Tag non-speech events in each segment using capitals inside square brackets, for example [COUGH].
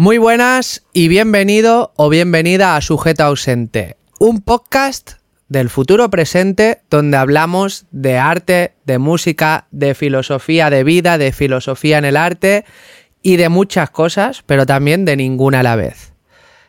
Muy buenas y bienvenido o bienvenida a Sujeto Ausente, un podcast del futuro presente donde hablamos de arte, de música, de filosofía de vida, de filosofía en el arte y de muchas cosas, pero también de ninguna a la vez.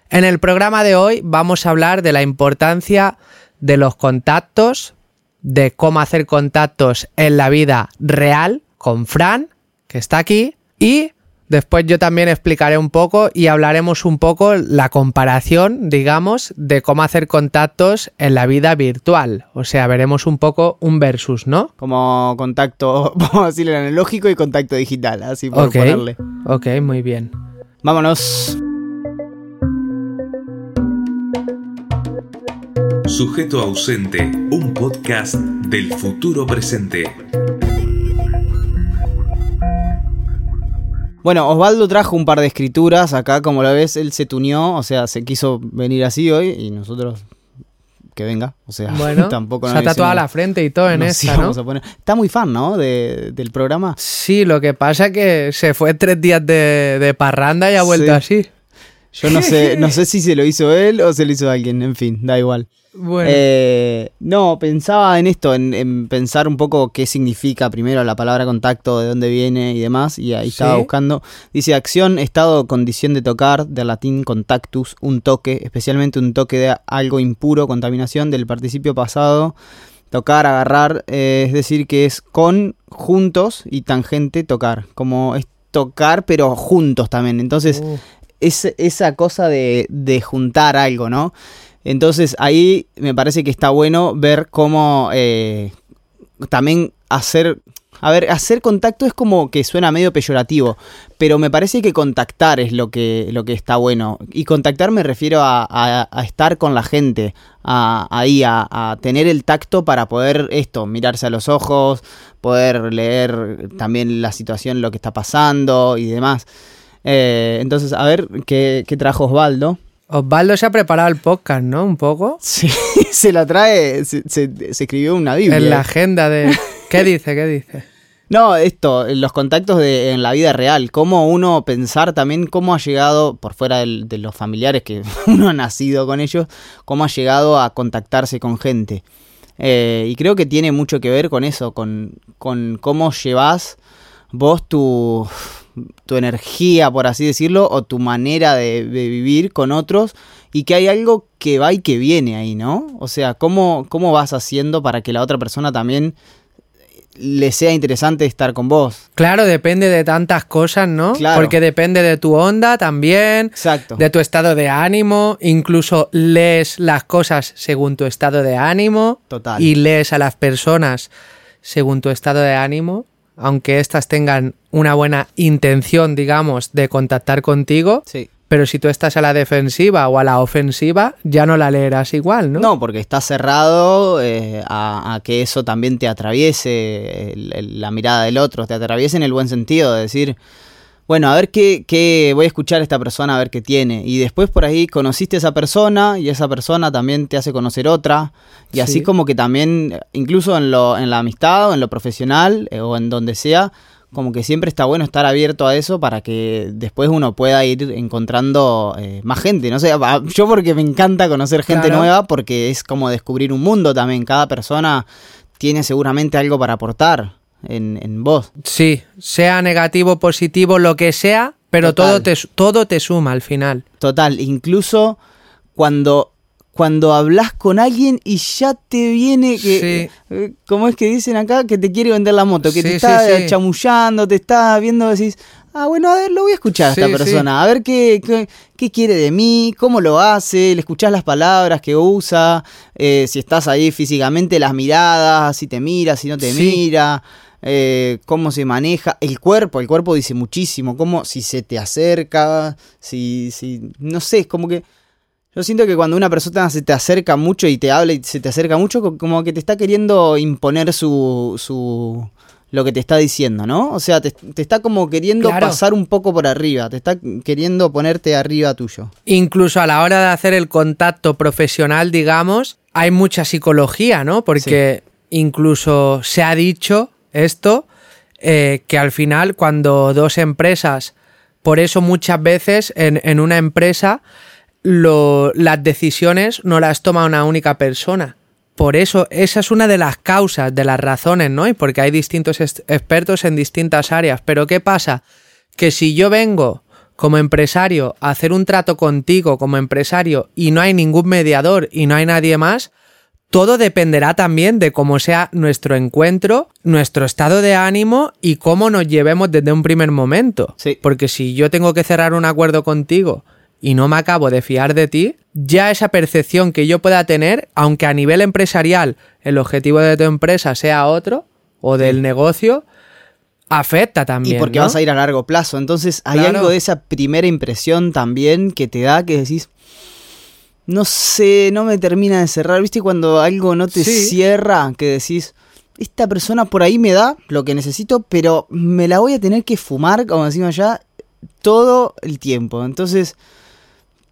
En el programa de hoy vamos a hablar de la importancia de los contactos, de cómo hacer contactos en la vida real con Fran, que está aquí, y después yo también explicaré un poco y hablaremos un poco la comparación, digamos, de cómo hacer contactos en la vida virtual. O sea, veremos un poco un versus, ¿no? Como contacto, [LAUGHS] vamos a decirle analógico y contacto digital, así por Ok, ponerle. ok, muy bien. Vámonos. Sujeto ausente, un podcast del futuro presente. Bueno, Osvaldo trajo un par de escrituras acá, como lo ves, él se tuneó, o sea, se quiso venir así hoy y nosotros que venga, o sea, Bueno, [LAUGHS] tampoco se nos ha tatuado la frente y todo en esta, ¿no? a poner- Está muy fan, ¿no? De- del programa. Sí, lo que pasa es que se fue tres días de, de parranda y ha vuelto así. Yo no sé, no [LAUGHS] sé si se lo hizo él o se lo hizo alguien, en fin, da igual. Bueno, Eh, no, pensaba en esto, en, en pensar un poco qué significa primero la palabra contacto, de dónde viene y demás, y ahí estaba Sí. buscando. Dice acción, estado, condición de tocar, del latín contactus, un toque, especialmente un toque de algo impuro, contaminación, del participio pasado, tocar, agarrar, eh, es decir, que es con, juntos y tangente, tocar, como es tocar pero juntos también, entonces uh, es esa cosa de, de juntar algo, ¿no? Entonces ahí me parece que está bueno ver cómo eh, también hacer... A ver, hacer contacto es como que suena medio peyorativo, pero me parece que contactar es lo que, lo que está bueno. Y contactar me refiero a, estar con la gente, a, ahí, a, a tener el tacto para poder esto, mirarse a los ojos, poder leer también la situación, lo que está pasando y demás. Eh, entonces, a ver qué, qué trajo Osvaldo. Osvaldo se ha preparado el podcast, ¿no? Un poco. Sí, [LAUGHS] se la trae, se, se- se escribió una Biblia. En la agenda de... ¿Qué dice? ¿Qué dice? [LAUGHS] No, esto, los contactos de, en la vida real, cómo uno pensar también cómo ha llegado, por fuera de los familiares que [LAUGHS] uno ha nacido con ellos, cómo ha llegado a contactarse con gente. Eh, y creo que tiene mucho que ver con eso, con, con cómo llevas vos tu, tu energía, por así decirlo, o tu manera de, de vivir con otros, y que hay algo que va y que viene ahí, ¿no? O sea, cómo, cómo vas haciendo para que la otra persona también le sea interesante estar con vos. Claro, depende de tantas cosas, ¿no? Claro. Porque depende de tu onda también, Exacto. de tu estado de ánimo, incluso lees las cosas según tu estado de ánimo Total. y lees a las personas según tu estado de ánimo, aunque éstas tengan una buena intención, digamos, de contactar contigo, Sí. pero si tú estás a la defensiva o a la ofensiva, ya no la leerás igual, ¿no? ¿no? porque está cerrado eh, a, a que eso también te atraviese el- el- la mirada del otro, te atraviese en el buen sentido de decir, bueno, a ver qué, qué voy a escuchar a esta persona, a ver qué tiene. Y después por ahí conociste a esa persona y esa persona también te hace conocer otra. Y Sí. así como que también, incluso en, lo, en la amistad o en lo profesional eh, o en donde sea, como que siempre está bueno estar abierto a eso para que después uno pueda ir encontrando eh, más gente. No sé, yo porque me encanta conocer gente Claro. nueva porque es como descubrir un mundo también. Cada persona tiene seguramente algo para aportar en, en vos. Sí, sea negativo, positivo, lo que sea, pero Total. todo te, todo te suma al final. Total, incluso cuando, cuando hablas con alguien y ya te viene que... eh, ¿Cómo es que dicen acá? Que te quiere vender la moto, que Sí, te está sí, sí. chamullando, te está viendo, decís, ah, bueno, a ver, lo voy a escuchar a Sí, esta sí. persona, a ver qué, qué, qué quiere de mí, cómo lo hace, le escuchás las palabras que usa, eh, si estás ahí físicamente, las miradas, si te mira, si no te Sí. mira. Eh, cómo se maneja el cuerpo, el cuerpo dice muchísimo, cómo si se te acerca, si, si, no sé, es como que yo siento que cuando una persona se te acerca mucho y te habla y se te acerca mucho, co- como que te está queriendo imponer su, su lo que te está diciendo, ¿no? O sea, te, te está como queriendo Claro. pasar un poco por arriba, te está queriendo ponerte arriba tuyo. Incluso a la hora de hacer el contacto profesional, digamos, hay mucha psicología, ¿no? Porque incluso se ha dicho esto, eh, que al final cuando dos empresas Por eso muchas veces en, en una empresa lo- las decisiones no las toma una única persona. Por eso, esa es una de las causas, de las razones, ¿no? Y porque hay distintos expertos en distintas áreas. Pero ¿qué pasa? Que si yo vengo como empresario a hacer un trato contigo como empresario y no hay ningún mediador y no hay nadie más, todo dependerá también de cómo sea nuestro encuentro, nuestro estado de ánimo y cómo nos llevemos desde un primer momento. Sí. Porque si yo tengo que cerrar un acuerdo contigo y no me acabo de fiar de ti, ya esa percepción que yo pueda tener, aunque a nivel empresarial el objetivo de tu empresa sea otro o del negocio, afecta también. Y porque ¿no? vas a ir a largo plazo. Entonces hay Claro. algo de esa primera impresión también que te da que decís, no sé, no me termina de cerrar. ¿Viste cuando algo no te Sí. cierra? Que decís, esta persona por ahí me da lo que necesito, pero me la voy a tener que fumar, como decimos allá, todo el tiempo. Entonces,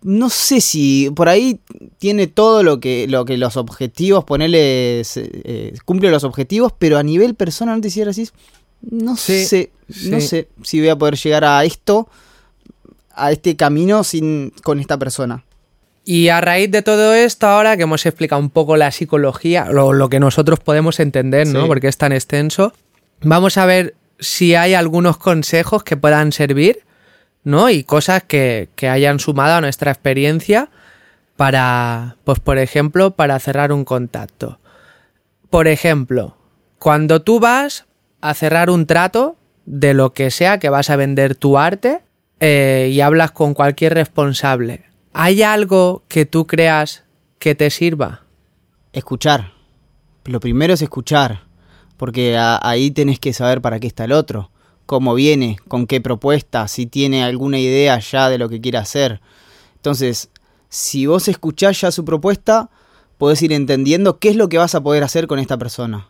no sé si por ahí tiene todo lo que, lo que los objetivos, ponerle, eh, cumple los objetivos, pero a nivel persona no te cierra así. No Sí, sé, no sé si voy a poder llegar a esto, a este camino sin con esta persona. Y a raíz de todo esto, ahora que hemos explicado un poco la psicología, lo, lo que nosotros podemos entender, ¿no? Sí. Porque es tan extenso, vamos a ver si hay algunos consejos que puedan servir, ¿no? Y cosas que, que hayan sumado a nuestra experiencia para, pues por ejemplo, para cerrar un contacto. Por ejemplo, cuando tú vas a cerrar un trato de lo que sea que vas a vender tu arte eh, y hablas con cualquier responsable, ¿hay algo que tú creas que te sirva? Escuchar. Lo primero es escuchar, porque ahí tenés que saber para qué está el otro, cómo viene, con qué propuesta, si tiene alguna idea ya de lo que quiere hacer. Entonces, si vos escuchás ya su propuesta, podés ir entendiendo qué es lo que vas a poder hacer con esta persona.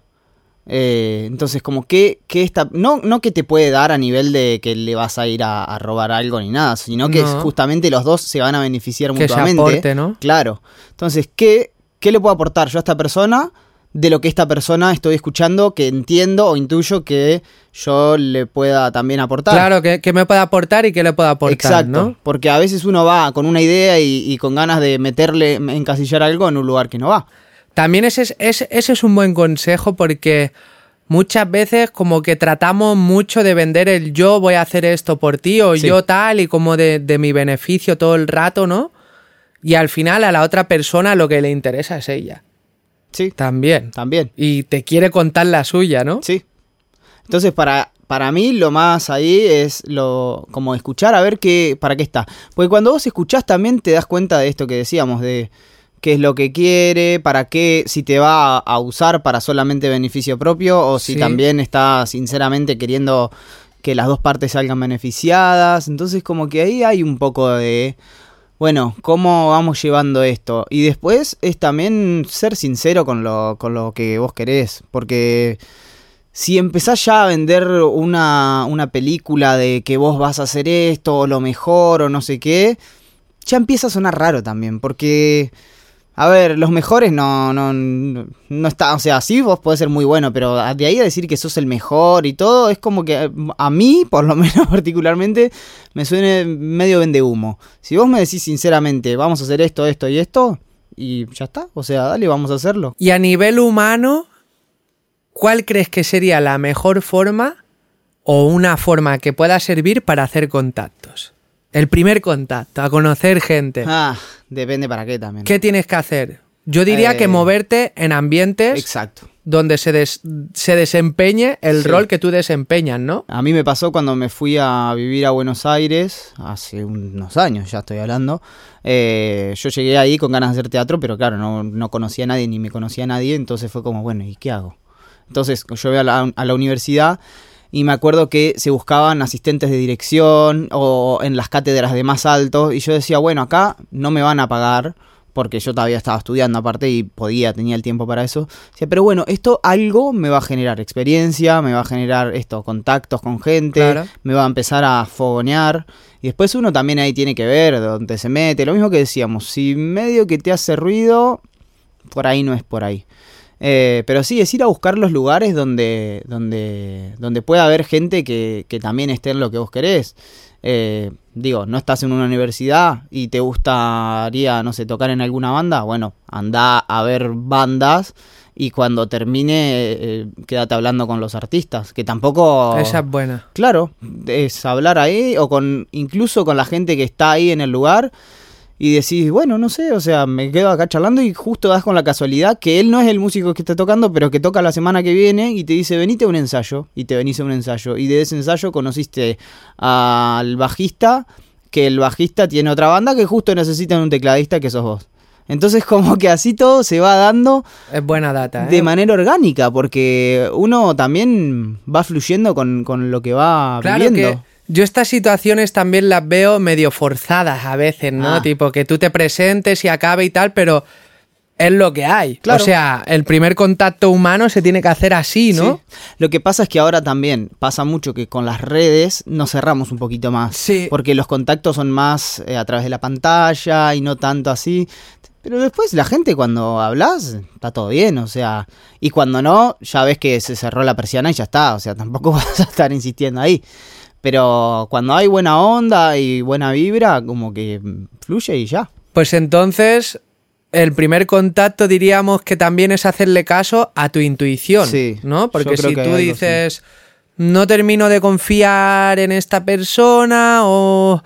Eh, entonces, como que, que esta, no, no que te puede dar a nivel de que le vas a ir a, a robar algo ni nada, sino que No. justamente los dos se van a beneficiar Que mutuamente. aporte, ¿no? Claro. Entonces, ¿qué, ¿qué le puedo aportar yo a esta persona de lo que esta persona estoy escuchando, que entiendo o intuyo que yo le pueda también aportar? Claro, que, que me puede aportar y que le pueda aportar, Exacto, ¿no? porque a veces uno va con una idea y, y con ganas de meterle, encasillar algo en un lugar que no va. También ese es, ese, ese es un buen consejo porque muchas veces como que tratamos mucho de vender el yo voy a hacer esto por ti o Sí. yo tal y como de, de mi beneficio todo el rato, ¿no? Y al final a la otra persona lo que le interesa es ella. Sí, También. también. Y te quiere contar la suya, ¿no? Sí. Entonces, para, para mí, lo más ahí es lo como escuchar a ver qué, para qué está. Porque cuando vos escuchás también te das cuenta de esto que decíamos, de qué es lo que quiere, para qué, si te va a, usar para solamente beneficio propio, o si Sí. también está sinceramente queriendo que las dos partes salgan beneficiadas. Entonces, como que ahí hay un poco de. Bueno, ¿cómo vamos llevando esto? Y después es también ser sincero con lo, con lo que vos querés. Porque si empezás ya a vender una, una película de que vos vas a hacer esto, o lo mejor, o no sé qué, ya empieza a sonar raro también. Porque, a ver, los mejores no, no, no, está, o sea, sí vos podés ser muy bueno, pero de ahí a decir que sos el mejor y todo, es como que a mí, por lo [LAUGHS] menos particularmente, me suene medio vende humo. Si vos me decís sinceramente, vamos a hacer esto, esto y esto, y ya está, o sea, dale, vamos a hacerlo. Y a nivel humano, ¿cuál crees que sería la mejor forma o una forma que pueda servir para hacer contactos? El primer contacto, a conocer gente. Ah, depende para qué también. ¿Qué tienes que hacer? Yo diría Eh, que moverte en ambientes Exacto. donde se, des- se desempeñe el Sí. rol que tú desempeñas, ¿no? A mí me pasó cuando me fui a vivir a Buenos Aires, hace unos años ya estoy hablando. Eh, yo llegué ahí con ganas de hacer teatro, pero claro, no, no conocía a nadie ni me conocía a nadie, entonces fue como, bueno, ¿y qué hago? Entonces yo voy a la, a la universidad y me acuerdo que se buscaban asistentes de dirección o en las cátedras de más alto y yo decía, bueno, acá no me van a pagar porque yo todavía estaba estudiando aparte y podía, tenía el tiempo para eso. Decía, pero bueno, esto algo me va a generar experiencia, me va a generar esto, contactos con gente, Claro. me va a empezar a fogonear. Y después uno también ahí tiene que ver dónde se mete. Lo mismo que decíamos, si medio que te hace ruido, por ahí no es por ahí. Eh, pero sí, es ir a buscar los lugares donde, donde, donde pueda haber gente que, que también esté en lo que vos querés. eh, digo, no estás en una universidad y te gustaría, no sé, tocar en alguna banda, bueno, anda a ver bandas y cuando termine, eh, quédate hablando con los artistas, que tampoco... Esa es buena. Claro, es hablar ahí o con incluso con la gente que está ahí en el lugar y decís, bueno, no sé, o sea, me quedo acá charlando y justo das con la casualidad que él no es el músico que está tocando, pero que toca la semana que viene y te dice, venite a un ensayo y te venís a un ensayo y de ese ensayo conociste al bajista, que el bajista tiene otra banda que justo necesita un tecladista que sos vos. Entonces [LAUGHS] como que así todo se va dando Es buena data, ¿eh? de manera orgánica, porque uno también va fluyendo con, con lo que va Claro viviendo. que yo estas situaciones también las veo medio forzadas a veces, ¿no? Ah. Tipo que tú te presentes y acabe y tal, pero es lo que hay. Claro. O sea, el primer contacto humano se tiene que hacer así, ¿no? Sí. Lo que pasa es que ahora también pasa mucho que con las redes nos cerramos un poquito más. Sí. Porque los contactos son más eh, a través de la pantalla y no tanto así. Pero después la gente cuando hablas está todo bien, o sea, y cuando no, ya ves que se cerró la persiana y ya está, o sea, tampoco [LAUGHS] vas a estar insistiendo ahí. Pero cuando hay buena onda y buena vibra, como que fluye y ya. Pues entonces, el primer contacto diríamos que también es hacerle caso a tu intuición, Sí, ¿no? Porque si tú algo dices, no termino de confiar en esta persona o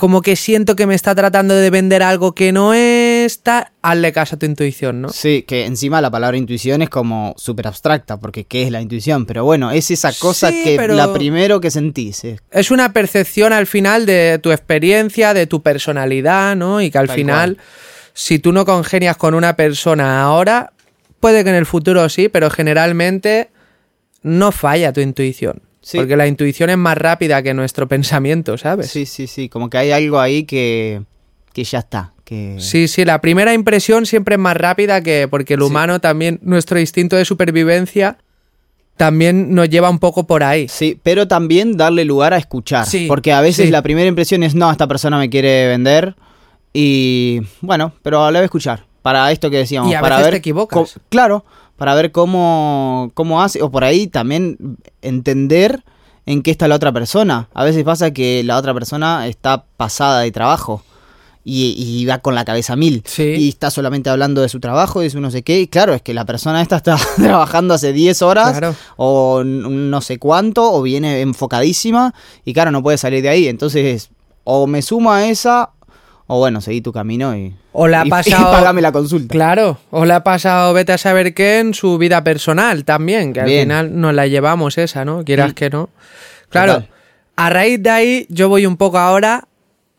como que siento que me está tratando de vender algo que no es, tal, hazle caso a tu intuición, ¿no? Sí, que encima la palabra intuición es como súper abstracta, porque ¿qué es la intuición? Pero bueno, es esa cosa Sí, que la primero que sentís. eh. Es una percepción al final de tu experiencia, de tu personalidad, ¿no? Y que al Tal final, cual. si tú no congenias con una persona ahora, puede que en el futuro sí, pero generalmente no falla tu intuición. Sí. Porque la intuición es más rápida que nuestro pensamiento, ¿sabes? Sí, sí, sí, como que hay algo ahí que, que ya está. Que... Sí, sí, la primera impresión siempre es más rápida que porque el Sí. humano también, nuestro instinto de supervivencia también nos lleva un poco por ahí. Sí, pero también darle lugar a escuchar. Sí, porque a veces sí. la primera impresión es, no, esta persona me quiere vender. Y bueno, pero la voy a escuchar. Para esto que decíamos. Y a para veces ver te equivocas. claro, para ver cómo, cómo hace. O por ahí también entender en qué está la otra persona. A veces pasa que la otra persona está pasada de trabajo. Y, y va con la cabeza mil. Sí. Y está solamente hablando de su trabajo, de su no sé qué. Y claro, es que la persona esta está [LAUGHS] trabajando hace 10 horas Claro. o no sé cuánto, o viene enfocadísima y claro, no puede salir de ahí. Entonces, o me sumo a esa, o bueno, seguí tu camino y, O la ha y- [LAUGHS] y pasado- págame la consulta. Claro, o le ha pasado, vete a saber qué, en su vida personal también, que al final nos la llevamos esa, ¿no? Quieras que no. Claro, Total. a raíz de ahí yo voy un poco ahora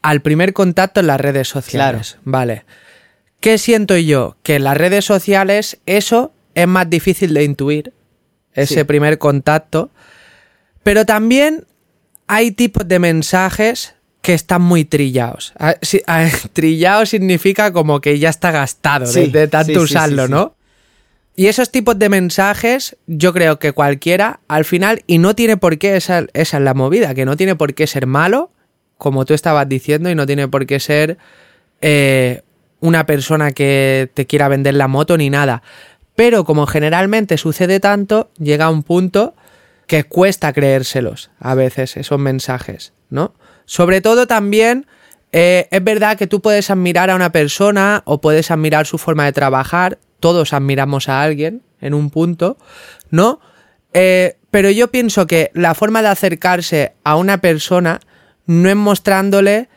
al primer contacto en las redes sociales. Vale. ¿Qué siento yo? Que en las redes sociales eso es más difícil de intuir, ese Sí. primer contacto, pero también hay tipos de mensajes que están muy trillados. Ah, [LAUGHS] Trillado significa como que ya está gastado Sí, de, tanto sí, usarlo, sí. ¿no? Y esos tipos de mensajes, yo creo que cualquiera, al final, y no tiene por qué, esa, esa es la movida, que no tiene por qué ser malo, como tú estabas diciendo, y no tiene por qué ser eh, una persona que te quiera vender la moto ni nada. Pero como generalmente sucede tanto, llega un punto que cuesta creérselos a veces esos mensajes, ¿no? Sobre todo también eh, es verdad que tú puedes admirar a una persona o puedes admirar su forma de trabajar, todos admiramos a alguien en un punto, ¿no? Eh, pero yo pienso que la forma de acercarse a una persona no es mostrándole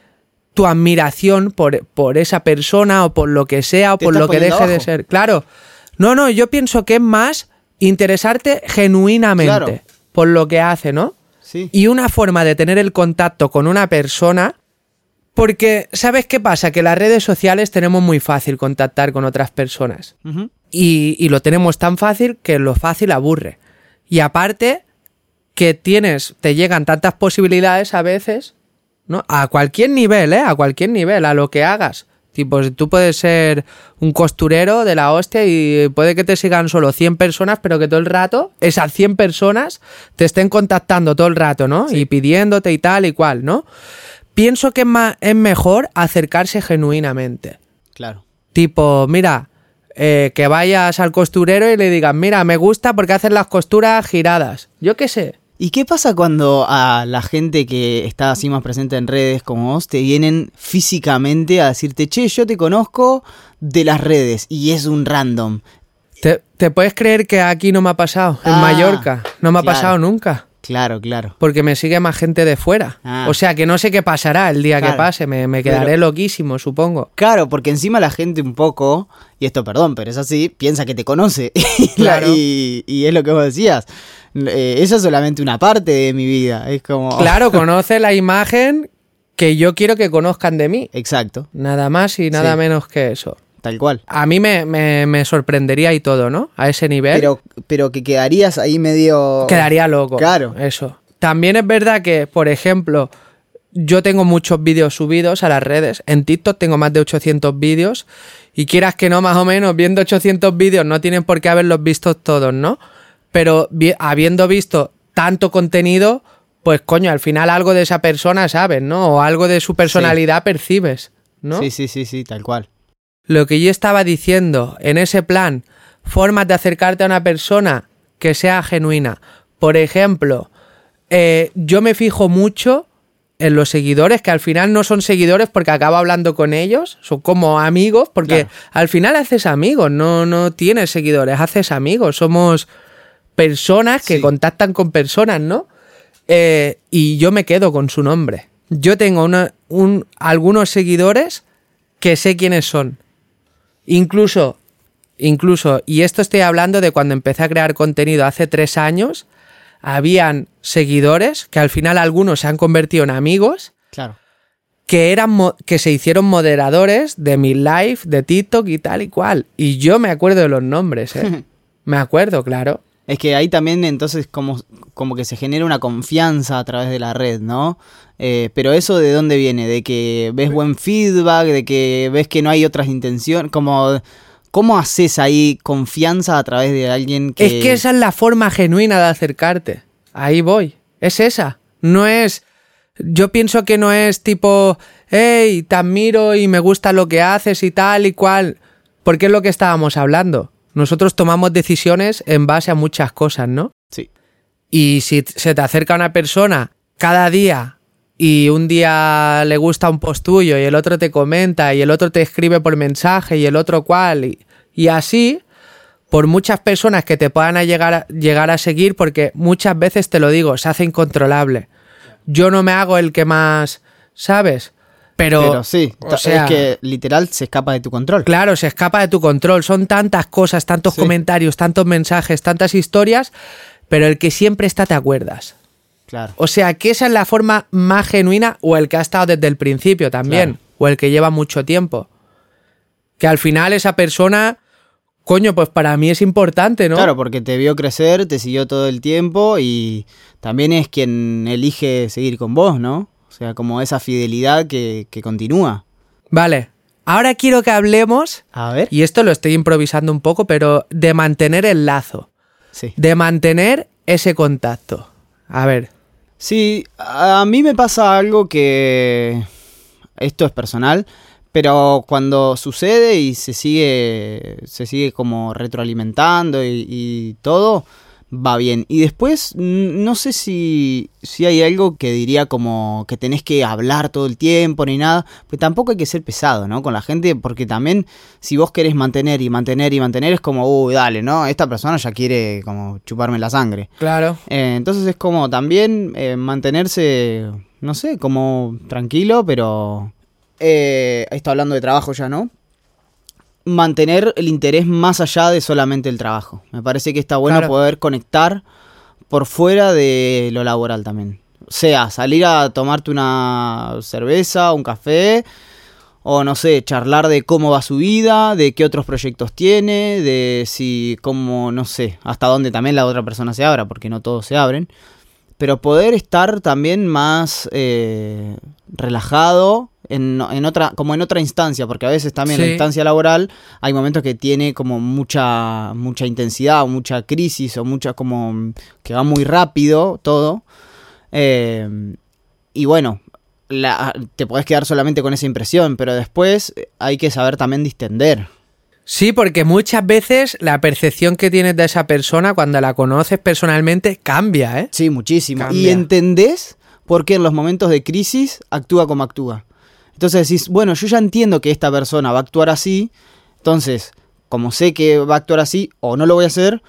tu admiración por, por esa persona o por lo que sea o por lo que deje de ser. Claro. No, no, yo pienso que es más interesarte genuinamente Claro. por lo que hace, ¿no? Sí. Y una forma de tener el contacto con una persona, porque ¿sabes qué pasa? Que las redes sociales tenemos muy fácil contactar con otras personas. Y, y lo tenemos tan fácil que lo fácil aburre. Y aparte, que tienes, te llegan tantas posibilidades a veces, ¿no? A cualquier nivel, ¿eh? A cualquier nivel, a lo que hagas. Tipo, tú puedes ser un costurero de la hostia y puede que te sigan solo 100 personas, pero que todo el rato, esas 100 personas te estén contactando todo el rato, ¿no? Y pidiéndote y tal y cual, ¿no? Pienso que es mejor acercarse genuinamente. Claro. Tipo, mira, eh, que vayas al costurero y le digas, mira, me gusta porque haces las costuras giradas. Yo qué sé. ¿Y qué pasa cuando a la gente que está así más presente en redes como vos te vienen físicamente a decirte, che, yo te conozco de las redes y es un random? ¿Te, te puedes creer que aquí no me ha pasado? En Ah, Mallorca. No me ha claro. pasado nunca. Claro, claro. Porque me sigue más gente de fuera. Ah. O sea que no sé qué pasará el día que pase. Me, me quedaré Pero- loquísimo, supongo. Claro, porque encima la gente un poco, y esto perdón, pero es así, piensa que te conoce. [LAUGHS] Claro. y, y es lo que vos decías. Eh, esa es solamente una parte de mi vida. Es como. [LAUGHS] Claro, conoce la imagen que yo quiero que conozcan de mí. Exacto, Nada más y nada Sí. menos que eso. Tal cual. A mí me, me- me sorprendería y todo, ¿no? A ese nivel. Pero, pero que quedarías ahí medio. Quedaría loco. Claro. Eso. También es verdad que, por ejemplo, yo tengo muchos vídeos subidos a las redes. En TikTok tengo más de 800 vídeos. Y quieras que no, más o menos, viendo 800 vídeos, no tienen por qué haberlos visto todos, ¿no? Pero habiendo visto tanto contenido, pues coño, al final algo de esa persona sabes, ¿no? O algo de su personalidad percibes, ¿no? Sí, sí, sí, sí, tal cual. Lo que yo estaba diciendo en ese plan, formas de acercarte a una persona que sea genuina. Por ejemplo, eh, yo me fijo mucho en los seguidores, que al final no son seguidores porque acabo hablando con ellos, son como amigos, porque Claro. al final haces amigos, no, no tienes seguidores, haces amigos, somos personas que Sí. contactan con personas, ¿no? Eh, y yo me quedo con su nombre. Yo tengo una- un- algunos seguidores que sé quiénes son. Incluso, incluso, y esto estoy hablando de cuando empecé a crear contenido hace tres años, habían seguidores que al final algunos se han convertido en amigos Claro. que eran que se hicieron moderadores de mi live, de TikTok y tal y cual. Y yo me acuerdo de los nombres, ¿eh? [LAUGHS] me acuerdo, claro. Es que ahí también entonces como, como que se genera una confianza a través de la red, ¿no? Eh, pero eso de dónde viene, de que ves buen feedback, de que ves que no hay otras intenciones, como ¿cómo haces ahí confianza a través de alguien que Es que esa es la forma genuina de acercarte. Ahí voy. Es esa. No es. Yo pienso que no es tipo, hey, te admiro y me gusta lo que haces y tal y cual. Porque es lo que estábamos hablando. Nosotros tomamos decisiones en base a muchas cosas, ¿no? Sí. Y si se te acerca una persona cada día y un día le gusta un post tuyo y el otro te comenta y el otro te escribe por mensaje y el otro cual y, y así, por muchas personas que te puedan llegar, a, llegar a seguir, porque muchas veces te lo digo, se hace incontrolable. Yo no me hago el que más, ¿sabes? Pero, Pero sí, o sea, es que literal se escapa de tu control. Claro, se escapa de tu control. Son tantas cosas, tantos Sí. comentarios, tantos mensajes, tantas historias, pero el que siempre está te acuerdas. Claro. O sea, que esa es la forma más genuina o el que ha estado desde el principio también, Claro. o el que lleva mucho tiempo. Que al final esa persona, coño, pues para mí es importante, ¿no? Claro, porque te vio crecer, te siguió todo el tiempo y también es quien elige seguir con vos, ¿no? O sea, como esa fidelidad que, que continúa. Vale. Ahora quiero que hablemos, A ver. y esto lo estoy improvisando un poco, pero de mantener el lazo, Sí. de mantener ese contacto. A ver, Sí, a mí me pasa algo que esto es personal, pero cuando sucede y se sigue, se sigue como retroalimentando y, y todo, va bien. Y después, no sé si, si hay algo que diría como que tenés que hablar todo el tiempo ni nada, pero tampoco hay que ser pesado, ¿no? Con la gente, porque también si vos querés mantener y mantener y mantener, es como, uy, dale, ¿no? Esta persona ya quiere como chuparme la sangre. claro. Eh, entonces es como también eh, mantenerse, no sé, como tranquilo, pero... Eh, esto hablando de trabajo ya, ¿no? Mantener el interés más allá de solamente el trabajo. Me parece que está bueno Claro. poder conectar por fuera de lo laboral también. O sea, salir a tomarte una cerveza, un café, o no sé, charlar de cómo va su vida, de qué otros proyectos tiene, de si, cómo, no sé, hasta dónde también la otra persona se abra, porque no todos se abren. Pero poder estar también más eh, relajado en, en otra, como en otra instancia, porque a veces también la Sí. instancia laboral hay momentos que tiene como mucha, mucha intensidad o mucha crisis o mucha como que va muy rápido todo. Eh, y bueno, la- te podés quedar solamente con esa impresión, pero después hay que saber también distender. Sí, porque muchas veces la percepción que tienes de esa persona cuando la conoces personalmente cambia, ¿eh? Sí, muchísimo. Cambia. Y entendés por qué en los momentos de crisis actúa como actúa. Entonces decís, bueno, yo ya entiendo que esta persona va a actuar así, entonces, como sé que va a actuar así, o no lo voy a hacer,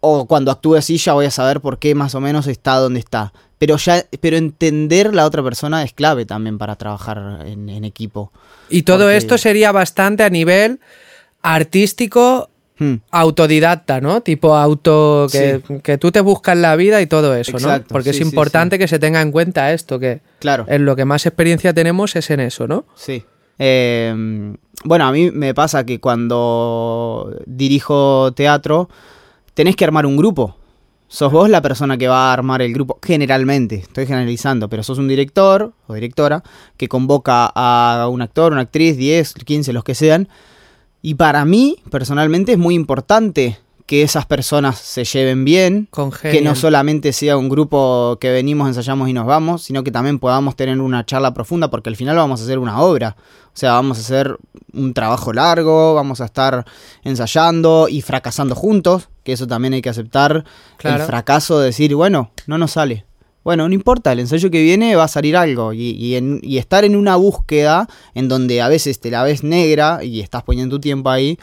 o cuando actúe así ya voy a saber por qué más o menos está donde está. Pero ya, pero entender la otra persona es clave también para trabajar en, en equipo. Y todo Porque- esto sería bastante a nivel artístico Hmm. autodidacta, ¿no? Tipo auto que, que tú te buscas la vida y todo eso, ¿no? Porque sí, es sí, importante que se tenga en cuenta esto, que Claro. en lo que más experiencia tenemos es en eso, ¿no? Sí. Eh, bueno, a mí me pasa que cuando dirijo teatro, tenés que armar un grupo. Sos vos la persona que va a armar el grupo, generalmente, estoy generalizando, pero sos un director o directora que convoca a un actor, una actriz, 10, 15, los que sean. Y para mí, personalmente, es muy importante que esas personas se lleven bien, que no solamente sea un grupo que venimos, ensayamos y nos vamos, sino que también podamos tener una charla profunda, porque al final vamos a hacer una obra. O sea, vamos a hacer un trabajo largo, vamos a estar ensayando y fracasando juntos, que eso también hay que aceptar Claro. el fracaso de decir, bueno, no nos sale. Bueno, no importa, el ensayo que viene va a salir algo. Y, y en- y estar en una búsqueda en donde a veces te la ves negra y estás poniendo tu tiempo ahí,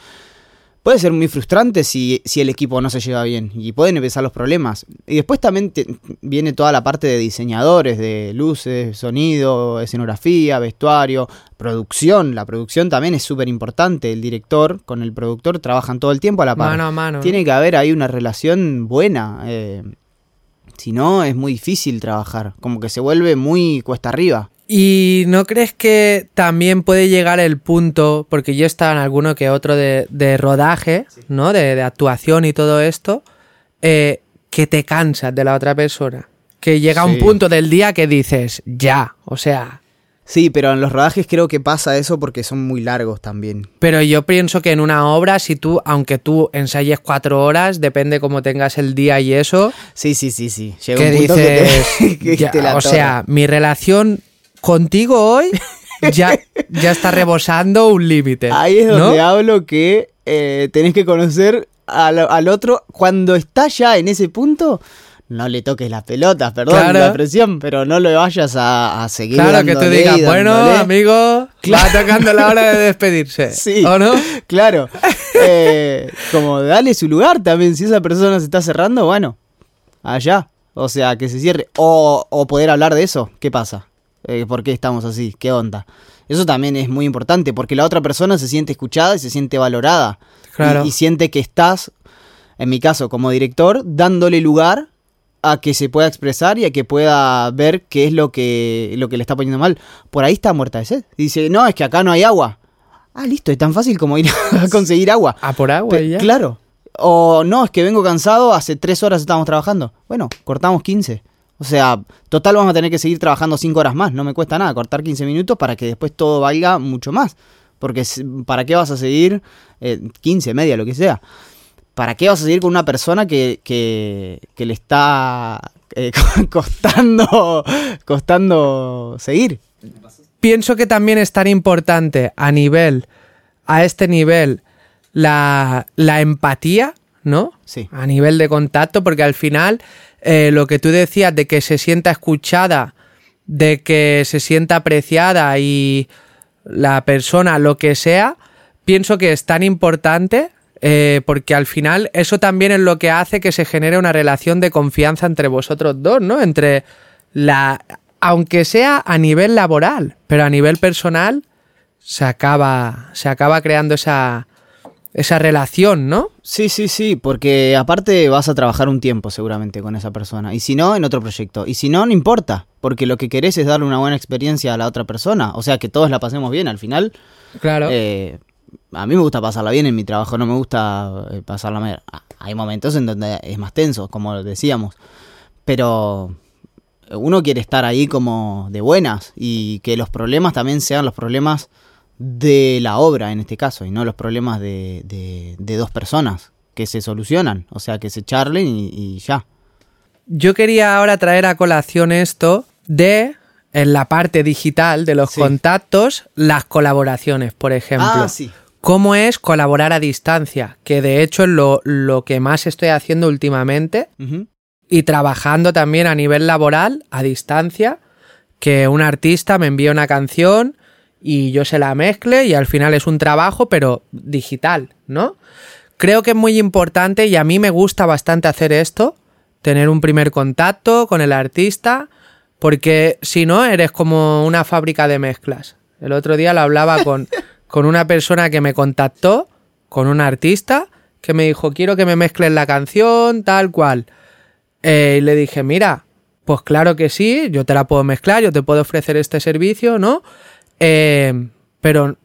puede ser muy frustrante si, si el equipo no se lleva bien y pueden empezar los problemas. Y después también te- viene toda la parte de diseñadores, de luces, sonido, escenografía, vestuario, producción. La producción también es súper importante. El director con el productor trabajan todo el tiempo a la par. Mano a mano. ¿no? Tiene que haber ahí una relación buena. eh, si no, es muy difícil trabajar. Como que se vuelve muy cuesta arriba. ¿Y no crees que también puede llegar el punto, porque yo estaba en alguno que otro de, de rodaje, ¿no? De, de actuación y todo esto, eh, que te cansas de la otra persona? Que llega un punto del día que dices, ya, o sea... Sí, pero en los rodajes creo que pasa eso porque son muy largos también. Pero yo pienso que en una obra, si tú, aunque tú ensayes cuatro horas, depende cómo tengas el día y eso, Sí, sí, sí, sí. Llega que un punto dices, que te, [LAUGHS] que ya, te la o sea, mi relación contigo hoy [LAUGHS] ya, ya está rebosando un límite. Ahí es ¿no? donde hablo que eh, tenés que conocer al, al otro. Cuando está ya en ese punto, no le toques las pelotas, perdón Claro. la expresión, pero no le vayas a, a seguir Claro, que tú digas, bueno, dándole". amigo, va tocando la hora de [LAUGHS] despedirse. Sí. ¿O no? Claro. [LAUGHS] Eh, como dale su lugar también. Si esa persona se está cerrando, bueno, allá. O sea, que se cierre. O, o poder hablar de eso. ¿Qué pasa? Eh, ¿Por qué estamos así? ¿Qué onda? Eso también es muy importante porque la otra persona se siente escuchada y se siente valorada. Claro. Y, y siente que estás, en mi caso como director, dándole lugar a que se pueda expresar y a que pueda ver qué es lo que, lo que le está poniendo mal. Por ahí está muerta de sed. Dice, no, es que acá no hay agua. Ah, listo, es tan fácil como ir [LAUGHS] a conseguir agua. A por agua ya. Claro. O no, es que vengo cansado, hace tres horas estamos trabajando. Bueno, cortamos 15. O sea, total vamos a tener que seguir trabajando 5 horas más. No me cuesta nada cortar 15 minutos para que después todo valga mucho más. Porque ¿para qué vas a seguir eh, 15, media, lo que sea? ¿Para qué vas a seguir con una persona que, que, que le está eh, [LAUGHS] costando, costando seguir? Pienso que también es tan importante a nivel, a este nivel, la, la empatía, ¿no? Sí. A nivel de contacto, porque al final eh, lo que tú decías de que se sienta escuchada, de que se sienta apreciada y la persona, lo que sea, pienso que es tan importante eh, porque al final eso también es lo que hace que se genere una relación de confianza entre vosotros dos, ¿no? Entre la... Aunque sea a nivel laboral, pero a nivel personal se acaba, se acaba creando esa, esa relación, ¿no? Sí, sí, sí, porque aparte vas a trabajar un tiempo seguramente con esa persona. Y si no, en otro proyecto. Y si no, no importa, porque lo que querés es darle una buena experiencia a la otra persona. O sea, que todos la pasemos bien al final. Claro. eh, a mí me gusta pasarla bien en mi trabajo, no me gusta eh, pasarla mal. Ah, Hay momentos en donde es más tenso, como decíamos. Pero uno quiere estar ahí como de buenas y que los problemas también sean los problemas de la obra en este caso y no los problemas de, de- dos personas que se solucionan, o sea, que se charlen y ya. Yo quería ahora traer a colación esto de, en la parte digital de los Sí. contactos, las colaboraciones, por ejemplo. Ah, sí. cómo es colaborar a distancia, que de hecho es lo, lo que más estoy haciendo últimamente y trabajando también a nivel laboral a distancia, que un artista me envía una canción y yo se la mezcle y al final es un trabajo pero digital, ¿no? Creo que es muy importante y a mí me gusta bastante hacer esto, tener un primer contacto con el artista, porque si no eres como una fábrica de mezclas. El otro día lo hablaba con, [LAUGHS] con una persona que me contactó, con un artista, que me dijo, quiero que me mezcles la canción, tal cual. Eh, y le dije, mira, pues claro que sí, yo te la puedo mezclar, yo te puedo ofrecer este servicio, ¿no? Eh, pero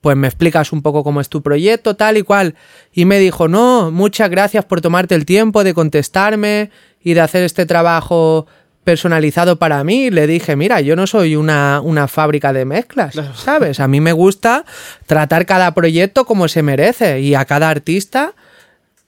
pues me explicas un poco cómo es tu proyecto, tal y cual. Y me dijo, no, muchas gracias por tomarte el tiempo de contestarme y de hacer este trabajo personalizado para mí. Le dije, mira, yo no soy una, una fábrica de mezclas, [LAUGHS] ¿sabes? A mí me gusta tratar cada proyecto como se merece y a cada artista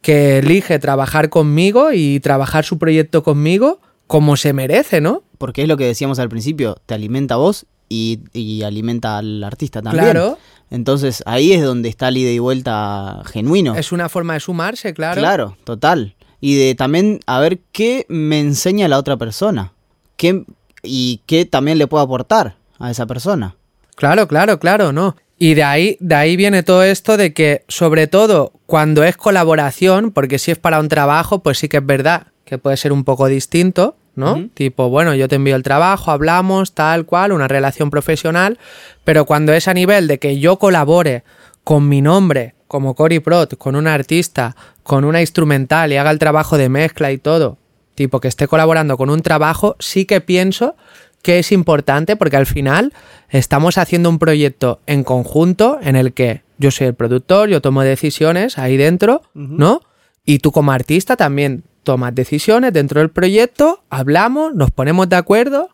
que elige trabajar conmigo y trabajar su proyecto conmigo como se merece, ¿no? Porque es lo que decíamos al principio, te alimenta a vos y, y alimenta al artista también. Claro. Entonces ahí es donde está el ida y vuelta genuino. Es una forma de sumarse, claro. Claro, total. Y de también a ver qué me enseña la otra persona. Qué, y qué también le puedo aportar a esa persona. Claro, claro, claro, no. Y de ahí, de ahí viene todo esto de que, sobre todo, cuando es colaboración, porque si es para un trabajo, pues sí que es verdad que puede ser un poco distinto, ¿no? Tipo, bueno, yo te envío el trabajo, hablamos, tal cual, una relación profesional, pero cuando es a nivel de que yo colabore con mi nombre, como Cory Prot, con un artista, con una instrumental y haga el trabajo de mezcla y todo, tipo que esté colaborando con un trabajo, sí que pienso que es importante porque al final estamos haciendo un proyecto en conjunto en el que yo soy el productor, yo tomo decisiones ahí dentro, ¿no? Y tú como artista también tomas decisiones dentro del proyecto, hablamos, nos ponemos de acuerdo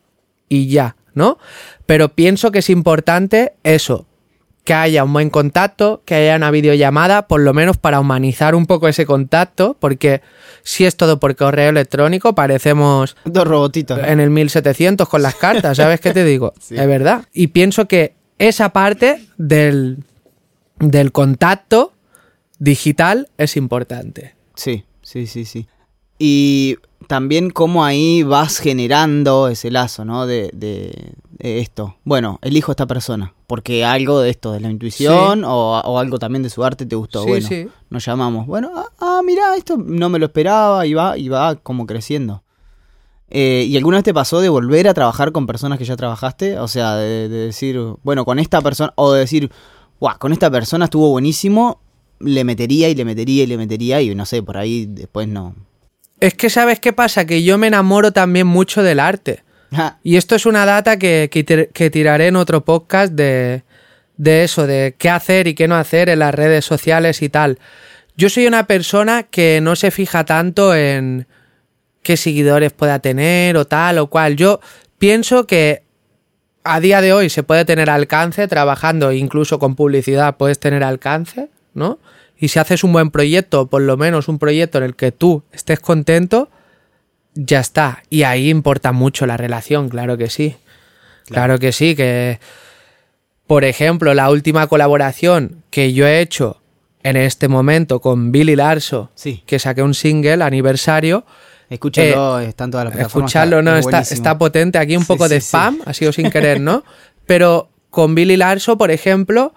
y ya, ¿no? Pero pienso que es importante eso, que haya un buen contacto, que haya una videollamada, por lo menos para humanizar un poco ese contacto, porque si es todo por correo electrónico, parecemos Dos robotitos. en el 1700 con las cartas, ¿sabes qué te digo? [LAUGHS] Sí. Es verdad. Y pienso que esa parte del, del contacto digital es importante. Sí, sí, sí, sí. Y también cómo ahí vas generando ese lazo, ¿no? De, de- de esto. Bueno, elijo a esta persona. Porque algo de esto, de la intuición o, o algo también de su arte te gustó. Sí, bueno, sí. nos llamamos. Bueno, ah, ah, mira, esto no me lo esperaba y va, y va como creciendo. Eh, ¿Y alguna vez te pasó de volver a trabajar con personas que ya trabajaste? O sea, de, de decir, bueno, con esta persona, o de decir, guau, con esta persona estuvo buenísimo, le metería y le metería y le metería y no sé, por ahí después no. Es que sabes qué pasa, que yo me enamoro también mucho del arte. Y esto es una data que, que que tiraré en otro podcast de, de eso, de qué hacer y qué no hacer en las redes sociales y tal. Yo soy una persona que no se fija tanto en qué seguidores pueda tener o tal o cual. Yo pienso que a día de hoy se puede tener alcance trabajando, incluso con publicidad puedes tener alcance, ¿no? Y si haces un buen proyecto, por lo menos un proyecto en el que tú estés contento, ya está. Y ahí importa mucho la relación, claro que sí. Claro, que sí, que por ejemplo, la última colaboración que yo he hecho en este momento con Billy Larso, Sí. que saqué un single aniversario, escúchalo, están todas las plataformas. escucharlo, no, es está, está potente. Aquí un Sí, poco de sí, spam, ha sido sin querer, ¿no? [LAUGHS] Pero con Billy Larso, por ejemplo,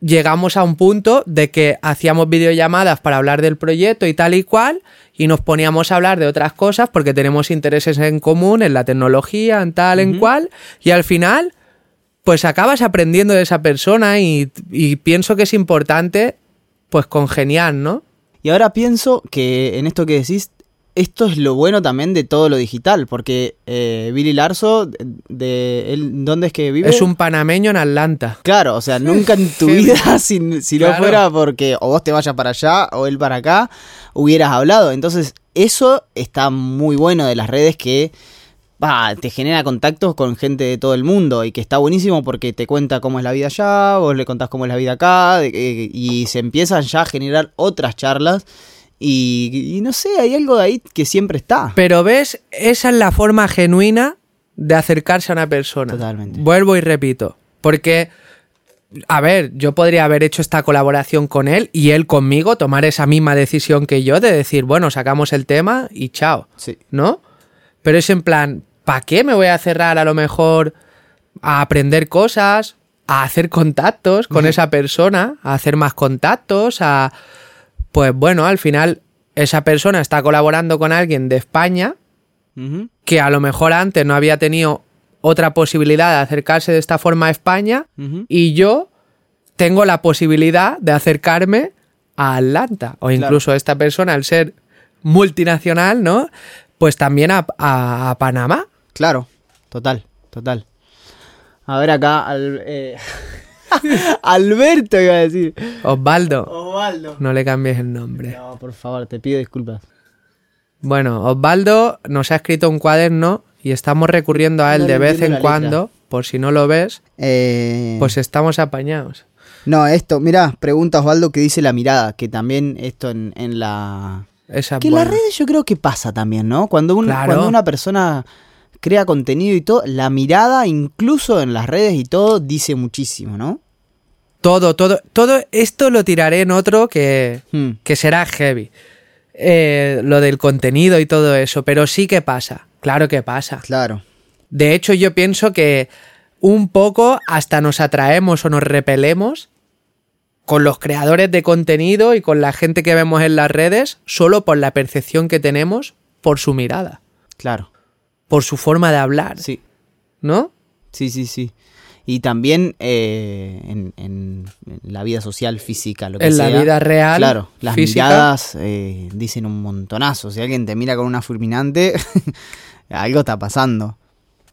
llegamos a un punto de que hacíamos videollamadas para hablar del proyecto y tal y cual, y nos poníamos a hablar de otras cosas porque tenemos intereses en común en la tecnología, en tal, en cual, y al final, pues acabas aprendiendo de esa persona y, y pienso que es importante, pues congeniar, ¿no? Y ahora pienso que en esto que decís, esto es lo bueno también de todo lo digital, porque eh, Billy Larso, de, de- él, ¿dónde es que vive? Es un panameño en Atlanta. Claro, o sea, nunca en tu [LAUGHS] vida, si, si no fuera porque o vos te vayas para allá o él para acá, hubieras hablado. Entonces, eso está muy bueno de las redes que bah, te genera contactos con gente de todo el mundo y que está buenísimo porque te cuenta cómo es la vida allá, vos le contás cómo es la vida acá eh, y se empiezan ya a generar otras charlas. Y, y no sé, hay algo de ahí que siempre está. Pero ves, esa es la forma genuina de acercarse a una persona. Totalmente. Vuelvo y repito. Porque a ver, yo podría haber hecho esta colaboración con él y él conmigo tomar esa misma decisión que yo de decir, bueno, sacamos el tema y chao, Sí. ¿no? Pero es en plan, ¿para qué me voy a cerrar a lo mejor a aprender cosas, a hacer contactos con esa persona, a hacer más contactos, a... Pues bueno, al final esa persona está colaborando con alguien de España que a lo mejor antes no había tenido otra posibilidad de acercarse de esta forma a España y yo tengo la posibilidad de acercarme a Atlanta o incluso esta persona al ser multinacional, ¿no? Pues también a, a- a Panamá. Claro, total, total. A ver acá, al- eh, [LAUGHS] [LAUGHS] Alberto iba a decir. Osvaldo, Osvaldo. no le cambies el nombre. No, por favor, te pido disculpas. Bueno, Osvaldo nos ha escrito un cuaderno y estamos recurriendo a él No de vez en cuando, por si no lo ves, Eh, pues estamos apañados. No, esto, mira, pregunta Osvaldo que dice la mirada, que también esto en, en la... Esa es Que en las redes yo creo que pasa también, ¿no? Cuando, un- Claro. cuando una persona crea contenido y todo, la mirada, incluso en las redes y todo, dice muchísimo, ¿no? Todo, todo, todo esto lo tiraré en otro que, Hmm. que será heavy. Eh, lo del contenido y todo eso, pero sí que pasa, claro que pasa. Claro. De hecho, yo pienso que un poco hasta nos atraemos o nos repelemos con los creadores de contenido y con la gente que vemos en las redes solo por la percepción que tenemos por su mirada, Claro. Por su forma de hablar, Sí. ¿no? Sí, sí, sí. Y también eh, en, en- en la vida social, física, lo que En la sea. vida real, Claro, las física. miradas eh, dicen un montonazo. Si alguien te mira con una fulminante, [LAUGHS] algo está pasando.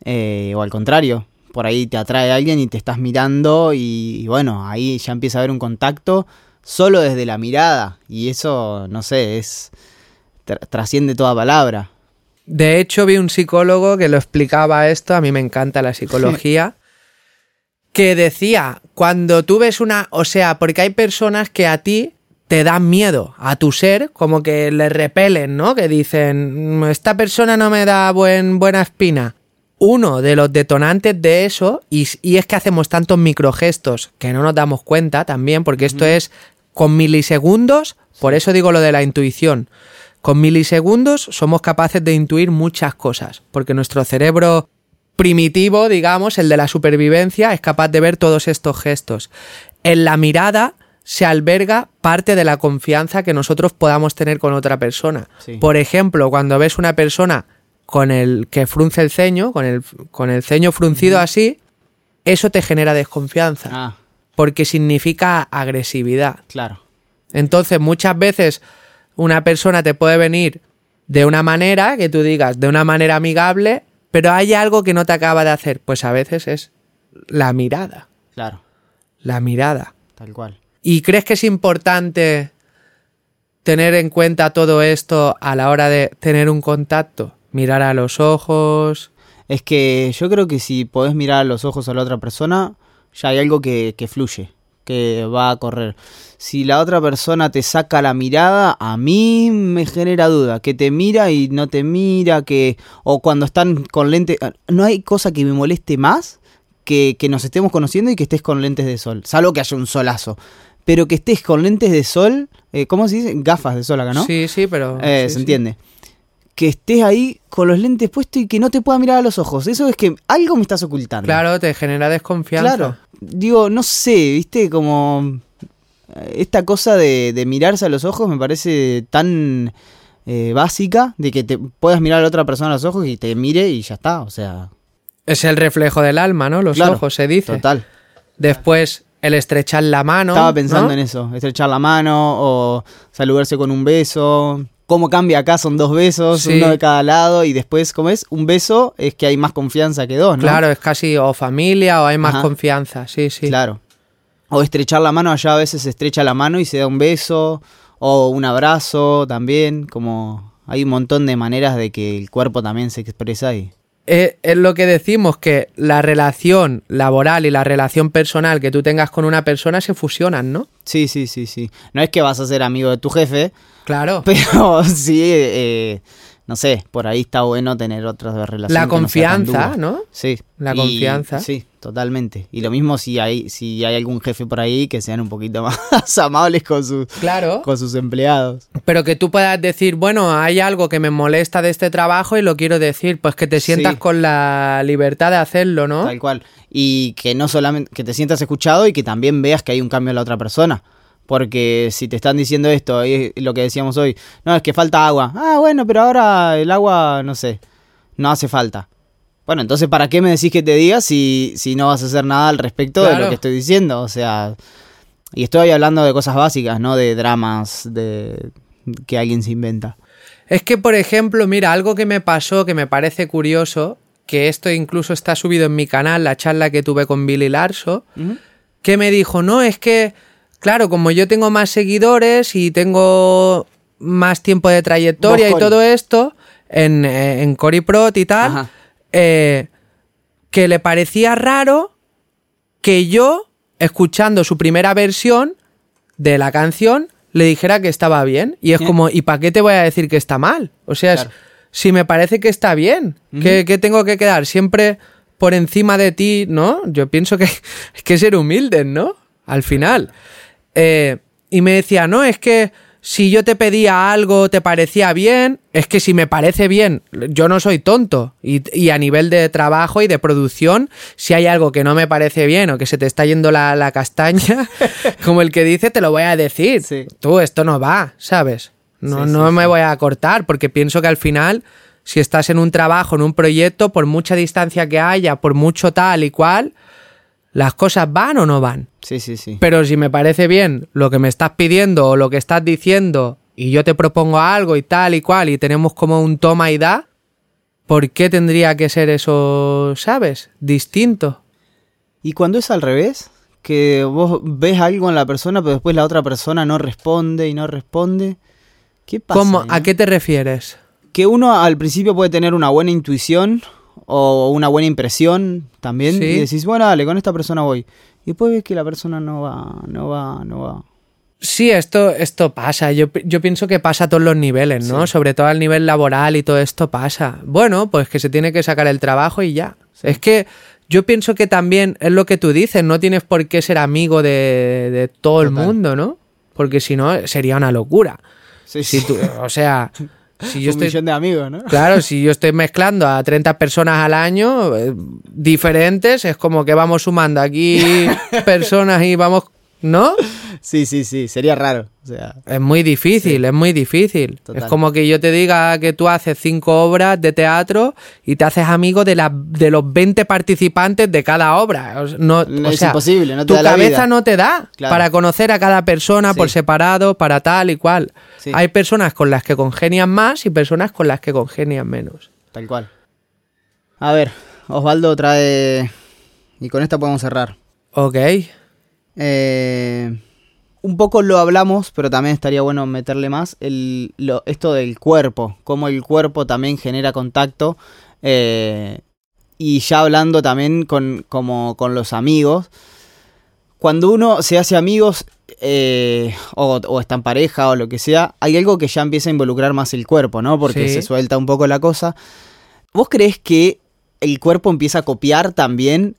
Eh, o al contrario, por ahí te atrae alguien y te estás mirando y, y bueno, ahí ya empieza a haber un contacto solo desde la mirada. Y eso, no sé, es tra- trasciende toda palabra. De hecho, vi un psicólogo que lo explicaba esto, a mí me encanta la psicología, [LAUGHS] que decía, cuando tú ves una, o sea, porque hay personas que a ti te dan miedo a tu ser, como que le repelen, ¿no? Que dicen, "Mm, esta persona no me da buen, buena espina. Uno de los detonantes de eso, y, y es que hacemos tantos microgestos que no nos damos cuenta también, porque esto es con milisegundos, por eso digo lo de la intuición. Con milisegundos somos capaces de intuir muchas cosas, porque nuestro cerebro primitivo, digamos, el de la supervivencia, es capaz de ver todos estos gestos. En la mirada se alberga parte de la confianza que nosotros podamos tener con otra persona. Sí. Por ejemplo, cuando ves una persona con el que frunce el ceño, con el, con el ceño fruncido así, eso te genera desconfianza, Ah, porque significa agresividad. claro. Entonces, muchas veces una persona te puede venir de una manera que tú digas, de una manera amigable, pero hay algo que no te acaba de hacer. Pues a veces es la mirada. Claro, La mirada. tal cual. ¿Y crees que es importante tener en cuenta todo esto a la hora de tener un contacto? Mirar a los ojos. Es que yo creo que si podés mirar a los ojos a la otra persona, ya hay algo que, que fluye, que va a correr. Si la otra persona te saca la mirada, a mí me genera duda. Que te mira y no te mira, que. O cuando están con lentes. No hay cosa que me moleste más que, que nos estemos conociendo y que estés con lentes de sol. Salvo que haya un solazo. Pero que estés con lentes de sol. eh, ¿Cómo se dice? Gafas de sol acá, ¿no? Sí, sí, pero... Eh, sí, se sí. entiende. Que estés ahí con los lentes puestos y que no te pueda mirar a los ojos. Eso es que algo me estás ocultando. Claro, te genera desconfianza. Claro. Digo, no sé, viste, como eh, esta cosa de, de mirarse a los ojos me parece tan eh, básica de que te puedas mirar a la otra persona a los ojos y te mire y ya está. O sea, Es el reflejo del alma, ¿no? Los Claro, ojos, se dice. total. Después, el estrechar la mano. Estaba pensando ¿no? en eso, estrechar la mano o saludarse con un beso. ¿Cómo cambia acá? Son dos besos, Sí. uno de cada lado y después, ¿cómo es? Un beso es que hay más confianza que dos, ¿no? Claro, es casi o familia o hay más Ajá. confianza. Sí, sí. Claro. O estrechar la mano, allá a veces se estrecha la mano y se da un beso, o un abrazo también, como hay un montón de maneras de que el cuerpo también se expresa ahí. Eh, es lo que decimos que la relación laboral y la relación personal que tú tengas con una persona se fusionan, ¿no? Sí, sí, sí, sí. No es que vas a ser amigo de tu jefe, Claro. [LAUGHS] pero sí, eh, no sé, por ahí está bueno tener otras relaciones. La no confianza. ¿no? Sí. La Y- confianza. Sí, totalmente. Y lo mismo si hay, si hay algún jefe por ahí que sean un poquito [LAUGHS] más amables con sus, Claro. con sus empleados. Pero que tú puedas decir, bueno, hay algo que me molesta de este trabajo y lo quiero decir, pues que te sientas Sí. con la libertad de hacerlo, ¿no? Tal cual. Y que no solamente, que te sientas escuchado y que también veas que hay un cambio en la otra persona. Porque si te están diciendo esto, y lo que decíamos hoy, no, es que falta agua. Ah, bueno, pero ahora el agua, no sé, no hace falta. Bueno, entonces, ¿para qué me decís que te diga si, si no vas a hacer nada al respecto de lo que estoy diciendo? O sea, y estoy hablando de cosas básicas, no de dramas de que alguien se inventa. Es que, por ejemplo, mira, algo que me pasó que me parece curioso, que esto incluso está subido en mi canal, la charla que tuve con Billy Larso, que me dijo, no, es que, claro, como yo tengo más seguidores y tengo más tiempo de trayectoria y todo esto, en, eh, en Coriprot y tal, eh, que le parecía raro que yo, escuchando su primera versión de la canción, le dijera que estaba bien. Y es como, ¿y para qué te voy a decir que está mal? O sea, es- si me parece que está bien, que, que tengo que quedar siempre por encima de ti, ¿no? Yo pienso que hay [LAUGHS] que ser humildes, ¿no? Al final. Eh, y me decía, no, es que si yo te pedía algo, te parecía bien, es que si me parece bien, yo no soy tonto. Y, y a nivel de trabajo y de producción, si hay algo que no me parece bien o que se te está yendo la, la castaña, [LAUGHS] como el que dice, te lo voy a decir. Sí. Tú, esto no va, ¿sabes? No, Sí, no me voy a cortar porque pienso que al final, si estás en un trabajo, en un proyecto, por mucha distancia que haya, por mucho tal y cual, las cosas van o no van. Sí, sí, sí. Pero si me parece bien lo que me estás pidiendo o lo que estás diciendo y yo te propongo algo y tal y cual y tenemos como un toma y da, ¿por qué tendría que ser eso, sabes? Distinto. Y cuando es al revés, que vos ves algo en la persona, pero después la otra persona no responde y no responde, ¿qué pasa? ¿Cómo, ahí, ¿A qué te refieres? Que uno al principio puede tener una buena intuición o una buena impresión también Sí. y decís, bueno, dale, con esta persona voy. Y después ves que la persona no va, no va, no va. Sí, esto, esto pasa. Yo, yo pienso que pasa a todos los niveles, ¿no? Sobre todo al nivel laboral y todo esto pasa. Bueno, pues que se tiene que sacar el trabajo y ya. Es que yo pienso que también es lo que tú dices, no tienes por qué ser amigo de, de todo el mundo, ¿no? Porque si no, sería una locura. Sí, Si tú, o sea, [LAUGHS] si yo estoy... de amigos, ¿no? Claro, si yo estoy mezclando a 30 personas al año eh, diferentes, es como que vamos sumando aquí [LAUGHS] personas y vamos, ¿no? Sí, sí, sí, sería raro. O sea, Es muy difícil, es muy difícil. Total. Es como que yo te diga que tú haces cinco obras de teatro y te haces amigo de, la, de los 20 participantes de cada obra. No, No, o es sea, imposible, no te tu da la cabeza vida. no te da Claro. para conocer a cada persona por separado, para tal y cual. Sí. Hay personas con las que congenian más y personas con las que congenian menos. tal cual. A ver, Osvaldo trae... Y con esta podemos cerrar. Ok. Eh, un poco lo hablamos, pero también estaría bueno meterle más el, lo- esto del cuerpo, cómo el cuerpo también genera contacto. eh, y ya hablando también con, como con los amigos, cuando uno se hace amigos eh, o, o está en pareja o lo que sea, hay algo que ya empieza a involucrar más el cuerpo, ¿no? Porque Sí. se suelta un poco la cosa. ¿Vos crees que el cuerpo empieza a copiar también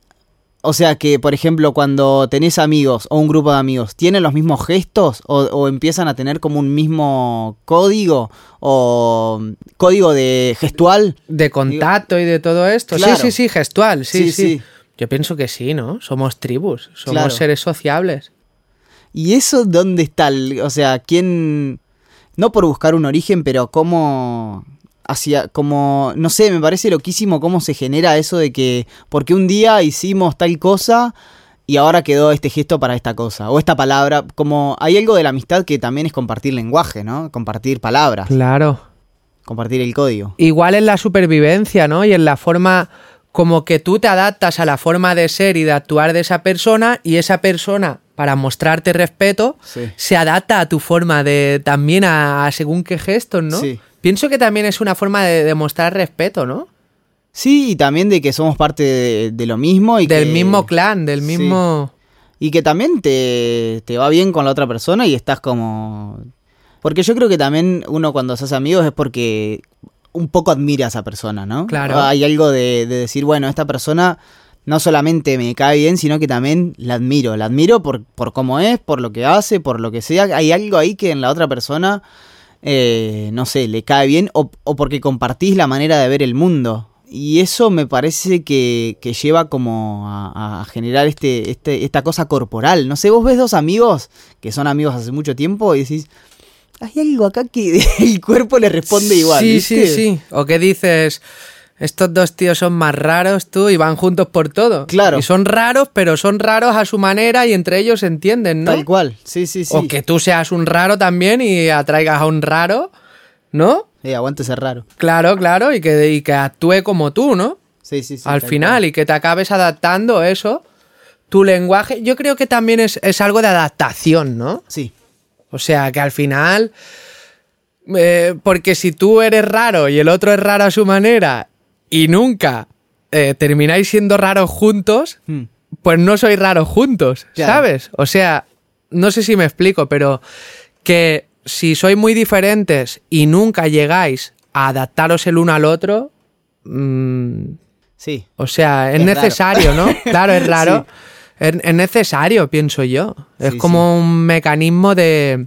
o sea que, por ejemplo, cuando tenés amigos o un grupo de amigos, ¿tienen los mismos gestos o, o empiezan a tener como un mismo código o mm, código de gestual? De contacto y de todo esto. Claro. Sí, sí, sí, gestual. Sí, Sí, sí, sí. Yo pienso que sí, ¿no? Somos tribus, somos Claro. seres sociables. ¿Y eso dónde está? o sea, ¿quién... No por buscar un origen, pero cómo... Hacia, como, no sé, me parece loquísimo cómo se genera eso de que, porque un día hicimos tal cosa y ahora quedó este gesto para esta cosa, o esta palabra, como hay algo de la amistad que también es compartir lenguaje, ¿no? Compartir palabras. Claro. compartir el código. Igual en la supervivencia, ¿no? Y en la forma como que tú te adaptas a la forma de ser y de actuar de esa persona y esa persona, para mostrarte respeto, Sí. se adapta a tu forma de también a, a según qué gestos, ¿no? Sí. Pienso que también es una forma de demostrar respeto, ¿no? Sí, y también de que somos parte de, de lo mismo y del que- mismo clan, del Sí. mismo... Y que también te, te va bien con la otra persona y estás como... Porque yo creo que también uno cuando se hace amigos es porque un poco admira a esa persona, ¿no? Claro. Hay algo de, de decir, bueno, esta persona no solamente me cae bien, sino que también la admiro. La admiro por, por cómo es, por lo que hace, por lo que sea. Hay algo ahí que en la otra persona, eh, no sé, le cae bien o, o porque compartís la manera de ver el mundo. Y eso me parece que, que lleva como a, a generar este, este, esta cosa corporal. No sé, vos ves dos amigos que son amigos hace mucho tiempo y decís, hay algo acá que [LAUGHS] el cuerpo le responde igual. Sí, ¿viste? sí, sí. O que dices, estos dos tíos son más raros tú y van juntos por todo. Claro. Y son raros, pero son raros a su manera y entre ellos se entienden, ¿no? Tal cual, sí, sí, sí. O que tú seas un raro también y atraigas a un raro, ¿no? Eh, aguante ser raro. Claro, claro, y que, y que actúe como tú, ¿no? Sí, sí, sí. Al final, cual. y que te acabes adaptando eso. Tu lenguaje, yo creo que también es, es algo de adaptación, ¿no? Sí, O sea, que al final. eh, porque si tú eres raro y el otro es raro a su manera y nunca eh, termináis siendo raros juntos, Hmm. pues no sois raros juntos. ¿sabes? O sea, no sé si me explico, pero que si sois muy diferentes y nunca llegáis a adaptaros el uno al otro, mm, sí. o sea, es, Es raro. necesario, ¿no? [LAUGHS] Claro, es raro. es, es necesario, pienso yo. Es Sí, como un mecanismo de,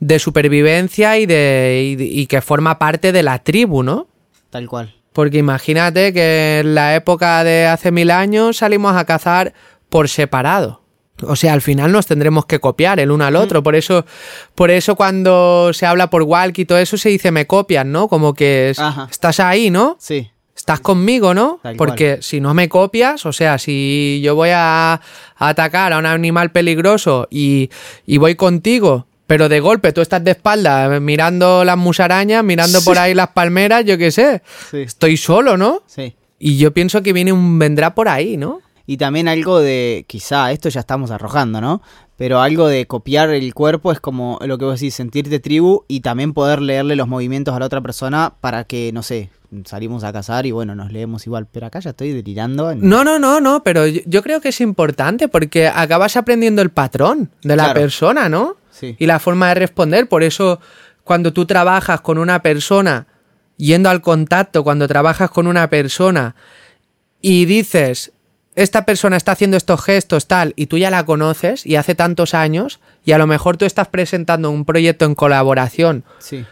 de supervivencia y, de, y, de- y que forma parte de la tribu, ¿no? Tal cual. Porque imagínate que en la época de hace mil años salimos a cazar por separado. O sea, al final nos tendremos que copiar el uno al otro. Por eso, por eso cuando se habla por walkie y todo eso se dice me copian, ¿no? Como que Ajá. estás ahí, ¿no? Sí, Estás conmigo, ¿no? Tal Porque si no me copias, o sea, si yo voy a, a atacar a un animal peligroso y, y voy contigo, pero de golpe tú estás de espalda eh, mirando las musarañas, mirando por ahí las palmeras, yo qué sé. sí, Estoy solo, ¿no? sí. Y yo pienso que viene un vendrá por ahí, ¿no? Y también algo de, quizá, esto ya estamos arrojando, ¿no? Pero algo de copiar el cuerpo es como lo que vos decís, sentirte tribu y también poder leerle los movimientos a la otra persona para que, no sé, salimos a cazar y bueno, nos leemos igual. Pero acá ya estoy delirando. en- No, no, no, no, pero yo, yo creo que es importante porque acabas aprendiendo el patrón de la Claro. persona, ¿no? Sí. Y la forma de responder. Por eso, cuando tú trabajas con una persona, yendo al contacto, cuando trabajas con una persona y dices, esta persona está haciendo estos gestos, tal, y tú ya la conoces y hace tantos años, y a lo mejor tú estás presentando un proyecto en colaboración Sí,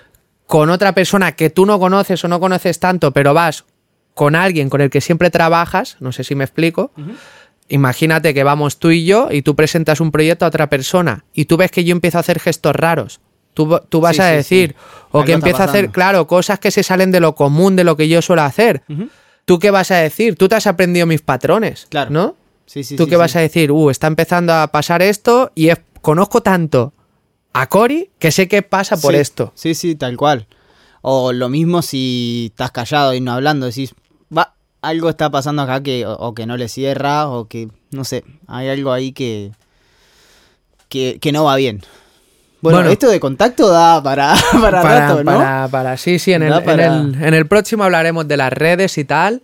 con otra persona que tú no conoces o no conoces tanto, pero vas con alguien con el que siempre trabajas, no sé si me explico. Imagínate que vamos tú y yo y tú presentas un proyecto a otra persona y tú ves que yo empiezo a hacer gestos raros. Tú, tú vas Sí, a decir, sí. o que está empieza a hacer, claro, cosas que se salen de lo común, de lo que yo suelo hacer. ¿Tú qué vas a decir? Tú te has aprendido mis patrones, Claro. ¿no? sí, sí. ¿Tú qué vas a decir? Uh, está empezando a pasar esto y es- conozco tanto a Cory que sé que pasa por esto. Sí, sí, tal cual. O lo mismo si estás callado y no hablando, decís, algo está pasando acá que o, o que no le cierra o que, no sé, hay algo ahí que, que, que no va bien. Bueno, Bueno. esto de contacto da para, [LAUGHS] para, rato, ¿no? para- para- sí, sí, en el, para- en el- en el próximo hablaremos de las redes y tal.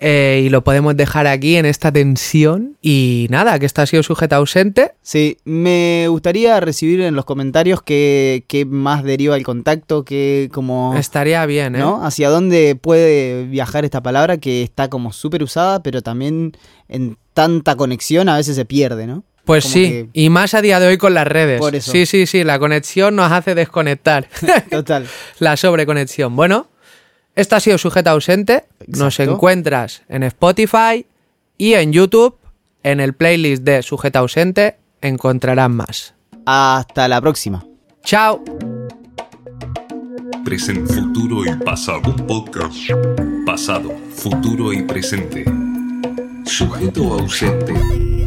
Eh, y lo podemos dejar aquí en esta tensión. Y nada, que esta ha sido sujeta ausente. Sí, me gustaría recibir en los comentarios qué, qué más deriva el contacto, qué como... Estaría bien, ¿eh? ¿no? Hacia dónde puede viajar esta palabra que está como súper usada, pero también en tanta conexión a veces se pierde, ¿no? Pues Como sí, que- y más a día de hoy con las redes. Por eso. Sí, sí, sí, la conexión nos hace desconectar. [LAUGHS] Total. [LAUGHS] la sobreconexión. Bueno, esta ha sido sujeta ausente. Nos encuentras en Spotify y en YouTube. En el playlist de sujeta ausente encontrarás más. Hasta la próxima. Chao. Presente, futuro y pasado. Un podcast. Pasado, futuro y presente. Sujeto ausente.